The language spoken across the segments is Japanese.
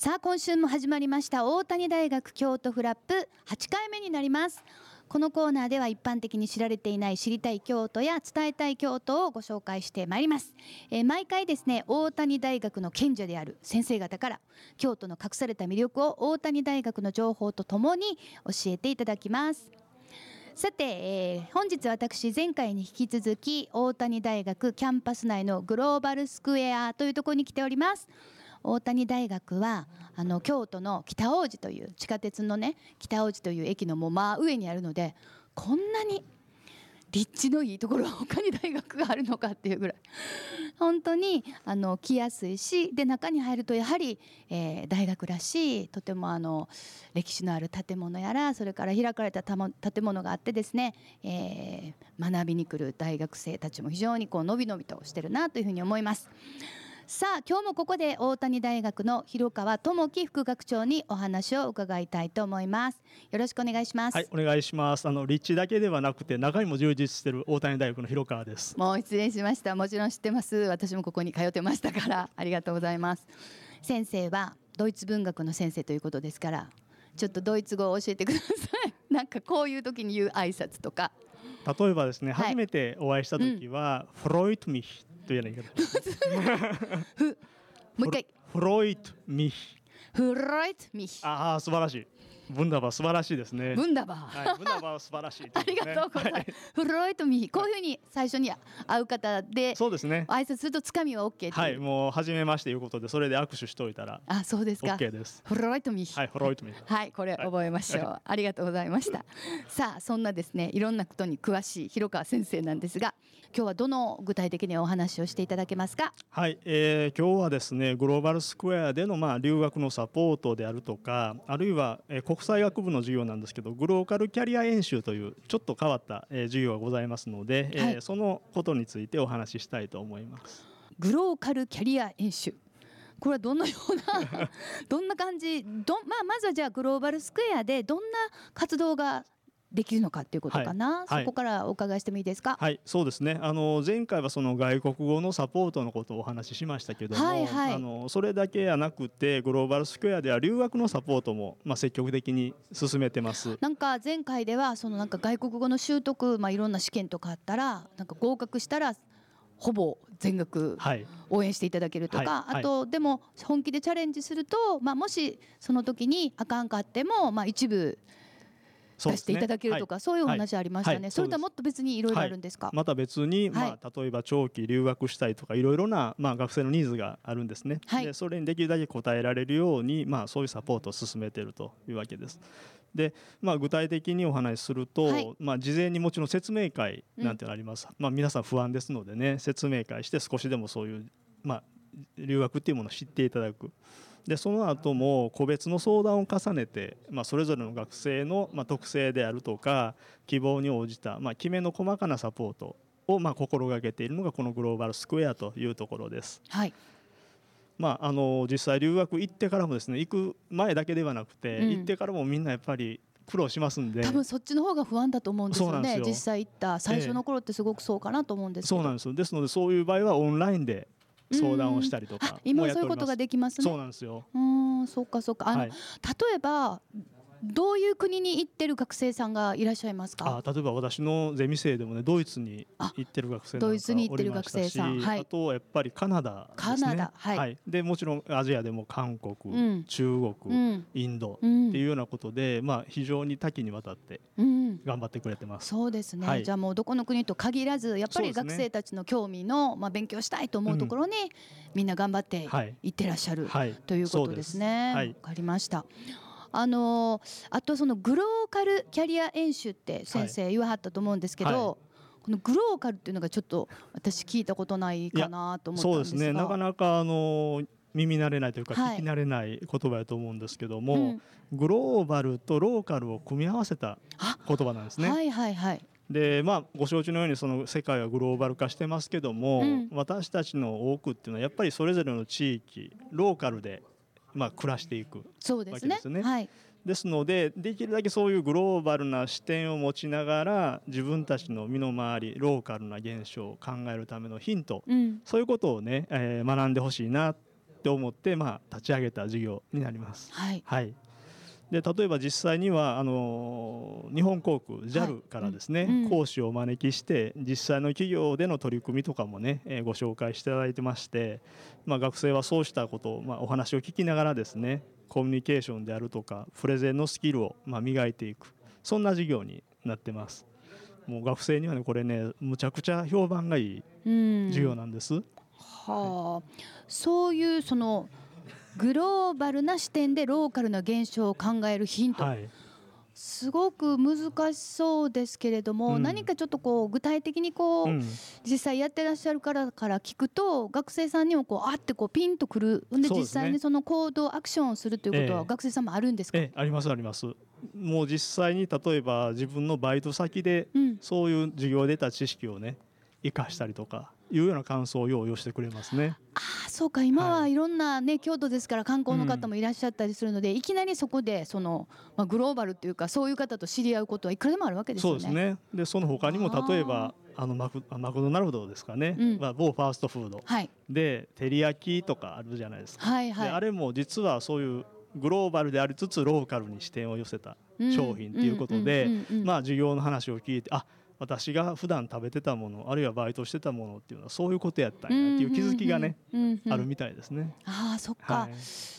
さあ今週も始まりました大谷大学京都フラップ8回目になります。このコーナーでは一般的に知られていない知りたい京都や伝えたい京都をご紹介してまいります、えー毎回ですね大谷大学の賢者である先生方から京都の隠された魅力を大谷大学の情報とともに教えていただきます。さて、えー本日私前回に引き続き大谷大学キャンパス内のグローバルスクエアというところに来ております。大谷大学はあの京都の北大路という地下鉄のね北大路という駅のもう真上にあるのでこんなに立地のいいところは 他に大学があるのかっていうぐらい本当にあの来やすいしで中に入るとやはり、えー大学らしいとてもあの歴史のある建物やらそれから開かれた建物があってですね、えー学びに来る大学生たちも非常にこうのびのびとしてるなというふうに思います。さあ今日もここで大谷大学の広川智樹副学長にお話を伺いたいと思います。よろしくお願いします。はい、お願いします。あの立地だけではなくて中身も充実している大谷大学の広川です。もう失礼しました。もちろん知ってます。私もここに通ってましたから、ありがとうございます。先生はドイツ文学の先生ということですから、ちょっとドイツ語を教えてください。なんかこういう時に言う挨拶とか。例えばですね、はい初めてお会いした時は、フロイトミヒというような言い方。もう一回。フロイトミヒ。フロイトミヒ。ああ素晴らしい。ブンダバー素晴らしいですね。ブンダバー。はい、ブンダバー素晴らしい、ありがとうございます。フロイトミヒ。こういうふうに最初に会う方でそうですね。挨拶するとつかみはっていう。はい、もう初めましていうことでそれで握手しておいたらあ、そうですか。OK です。フロイトミヒ。はい、フロイトミヒ。はい、これ覚えましょう。ありがとうございました。さあ、そんなですね、いろんなことに詳しい広川先生なんですが、今日はどの具体的にお話をしていただけますか？はい、えー今日はですねグローバルスクエアでのまあ留学のサポートであるとかあるいは、えー国際学部の授業なんですけどグローカルキャリア演習というちょっと変わった、えー授業がございますので、えーはいそのことについてお話ししたいと思います。グローカルキャリア演習。これはどんなような どんな感じ？どんまあまずはじゃあグローバルスクエアでどんな活動ができるのかっていうことかな、はい。はい。そこからお伺いしてもいいですか、はい、そうですね。あの前回はその外国語のサポートのことをお話ししましたけども、はいはい。あのそれだけやなくてグローバルスクエアでは留学のサポートもまあ積極的に進めてます。なんか前回ではそのなんか外国語の習得、まあ、いろんな試験とかあったらなんか合格したらほぼ全額はい。応援していただけるとか、はい。はい。あとでも本気でチャレンジすると、まあ、もしその時にあかんかっても、まあ、一部出していただけるとかそう,、いうお話ありましたね、はい。はい。それとはもっと別にいろいろあるんですか、はい。また別に、はい。まあ、例えば長期留学したいとかいろいろな、まあ、学生のニーズがあるんですね、はい。でそれにできるだけ応えられるように、まあ、そういうサポートを進めているというわけです。でまあ、具体的にお話しすると、はい。まあ、事前にもちろん説明会なんてのあります、まあ、皆さん不安ですのでね説明会して少しでもそういう、まあ、留学っていうものを知っていただくでその後も個別の相談を重ねて、まあ、それぞれの学生の、まあ、特性であるとか希望に応じた、まあ、きめの細かなサポートを、まあ、心がけているのがこのグローバルスクエアというところです。はい。まあ、あの実際留学行ってからもですね行く前だけではなくて、うん。行ってからもみんなやっぱり苦労しますんで。多分そっちの方が不安だと思うんですよね。実際行った最初の頃ってすごくそうかなと思うんですけど、そうなんですよ。ですのでそういう場合はオンラインで相談をしたりとあか今そういうことができますね。そうなんですよ。うーんそうかそうか。あの、はい。例えばどういう国に行ってる学生さんがいらっしゃいますか？あ例えば私のゼミ生でもねドイツに行ってる学生ドイツに行ってる学生さんおりましたしはい。あとはやっぱりカナダですね。カナダはい。でもちろんアジアでも韓国、うん。中国、うん。インドってうんいうようなことで、まあ、非常に多岐にわたってうん。頑張ってくれてます。そうですね、はい。じゃあもうどこの国と限らずやっぱり学生たちの興味の、まあ、勉強したいと思うところに、みんな頑張ってはい。行ってらっしゃる、はいということですね。わ、かりました。あのーあとそのグローカルキャリア演習って先生言わはったと思うんですけど、はい。このグローカルっていうのがちょっと私聞いたことないかなと思ったんですが。そうですね。なかなかあの耳慣れないというかはい。聞き慣れない言葉だと思うんですけども、うん。グローバルとローカルを組み合わせたあ言葉なんですね。はいはいはい。でまあご承知のようにその世界はグローバル化してますけども、うん。私たちの多くっていうのはやっぱりそれぞれの地域ローカルでまあ暮らしていくそうですね。わけですねはい。ですのでできるだけそういうグローバルな視点を持ちながら自分たちの身の回りローカルな現象を考えるためのヒント、うん。そういうことをね、えー学んでほしいなって思って、まあ、立ち上げた事業になります。はい、はいで例えば実際にはあの日本航空 JAL からですね、はいうん、講師をお招きして実際の企業での取り組みとかもね、えー、ご紹介していただいてまして、まあ、学生はそうしたことを、まあ、お話を聞きながらですねコミュニケーションであるとかプレゼンのスキルを、まあ、磨いていくそんな授業になってます。もう学生にはねこれねむちゃくちゃ評判がいい授業なんです。はあ、そういうそのグローバルな視点でローカルな現象を考えるヒント、はい、すごく難しそうですけれども、うん、何かちょっとこう具体的にこう、うん、実際やってらっしゃるからから聞くと学生さんにもこうあってこうピンとくる。で、実際にその行動アクションをするということは学生さんもあるんですか、えありますあります。もう実際に例えば自分のバイト先でそういう授業で得た知識をね生かしたりとかいうような感想を用意してくれますね。ああそうか。今はい。ろんなね、はい、京都ですから観光の方もいらっしゃったりするので、うん、いきなりそこでその、まあ、グローバルっていうかそういう方と知り合うことはいくらでもあるわけですよね。そうですね。でその他にも例えばあのマクマクドナルドですかね、うん、まあ、某ファーストフード、はい、で照り焼きとかあるじゃないですか、はいはい、であれも実はそういうグローバルでありつつローカルに視点を寄せた商品ということでまあ授業の話を聞いてあ私が普段食べてたものあるいはバイトしてたものっていうのはそういうことやったんやっていう気づきがね、あるみたいですね。あそっか、はい、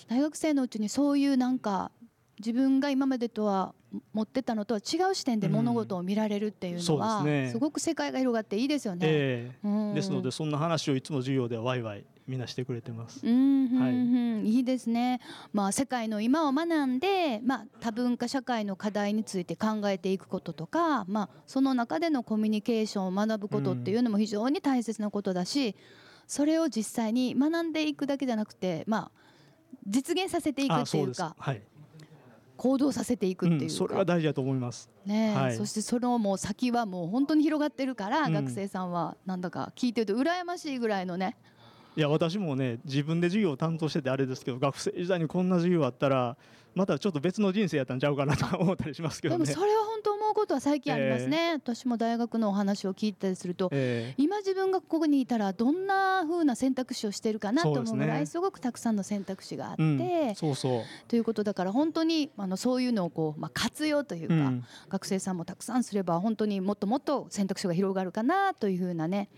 大学生のうちにそういうなんか自分が今までとは持ってたのとは違う視点で物事を見られるっていうのは、うんね、すごく世界が広がっていいですよね。えーうん、ですのでそんな話をいつも授業ではワイワイみんなしてくれてます。うん、はい、いいですね。まあ世界の今を学んで、まあ多文化社会の課題について考えていくこととか、まあその中でのコミュニケーションを学ぶことっていうのも非常に大切なことだし、それを実際に学んでいくだけじゃなくて、まあ実現させていくっていうか。はい。行動させていくっていう、うん、それは大事だと思います。ね、はい、そしてそのもう先はもう本当に広がってるから、うん、学生さんはなんだか聞いてると羨ましいぐらいのねいや私もね自分で授業を担当しててあれですけど学生時代にこんな授業あったらまたちょっと別の人生やったんちゃうかなと思ったりしますけど、ね、でもそれは本当うことは最近ありますね、えー、私も大学のお話を聞いたりすると、えー、今自分がここにいたらどんな風な選択肢をしてるかなと思うぐらいすごくたくさんの選択肢があって、うん、そうそう。ということだから本当にあのそういうのをこう、まあ、活用というか、うん、学生さんもたくさんすれば本当にもっともっと選択肢が広がるかなというふうなね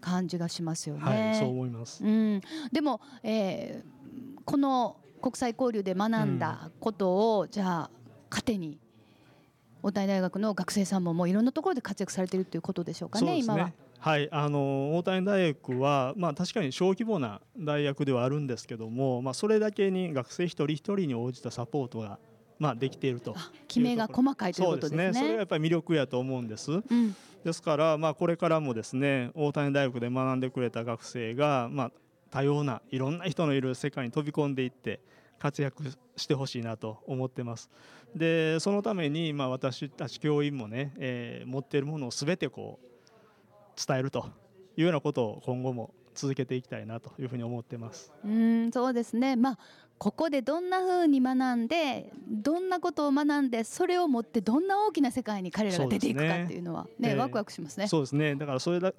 感じがしますよね。はい、そう思います。うん、でも、えー、この国際交流で学んだことを、うん、じゃあ糧に大谷大学の学生さんももういろんなところで活躍されているということでしょうかね、ね今は。はい、あの大谷大学は、まあ、確かに小規模な大学ではあるんですけども、まあ、それだけに学生一人一人に応じたサポートがまあ、できていると決めが細かいということですね。そねそれがやっぱり魅力やと思うんです。うん、ですから、まあ、これからもですね大谷大学で学んでくれた学生が、まあ、多様ないろんな人のいる世界に飛び込んでいって活躍してほしいなと思ってます。でそのために、まあ、私たち教員もね、えー、持っているものを全てこう伝えるというようなことを今後も続けていきたいなというふうに思ってます。うんそうですね、まあ、ここでどんなふうに学んでどんなことを学んでそれを持ってどんな大きな世界に彼らが出ていくかっていうのはね、ねワクワクしますね。そうですねだからそれだ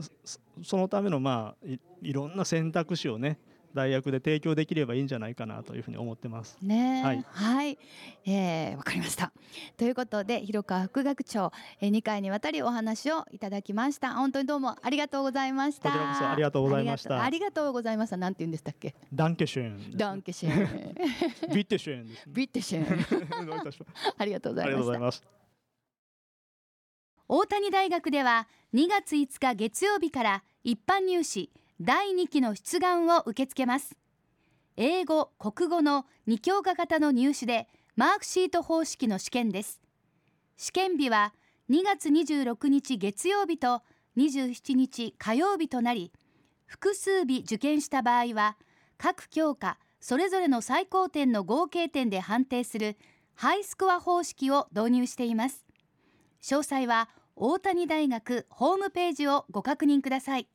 そのためのまあいいろんな選択肢をね大学で提供できればいいんじゃないかなというふうに思ってます。ねはい、はい、えー、わかりました。ということで広川副学長、えー、2回にわたりお話をいただきました。本当にどうもありがとうございました。こちらこそありがとうございました。ありがとうございました。なんて言うんでしたっけ？ダンケシュン。ダンケシュン。ビッテシュン、ね、ビッテシュン。ありがとうございました。大谷大学では2月5日月曜日から一般入試第2期の出願を受け付けます。英語国語の2教科型の入試でマークシート方式の試験です。試験日は2月26日月曜日と27日火曜日となり複数日受験した場合は各教科それぞれの最高点の合計点で判定するハイスコア方式を導入しています。詳細は大谷大学ホームページをご確認ください。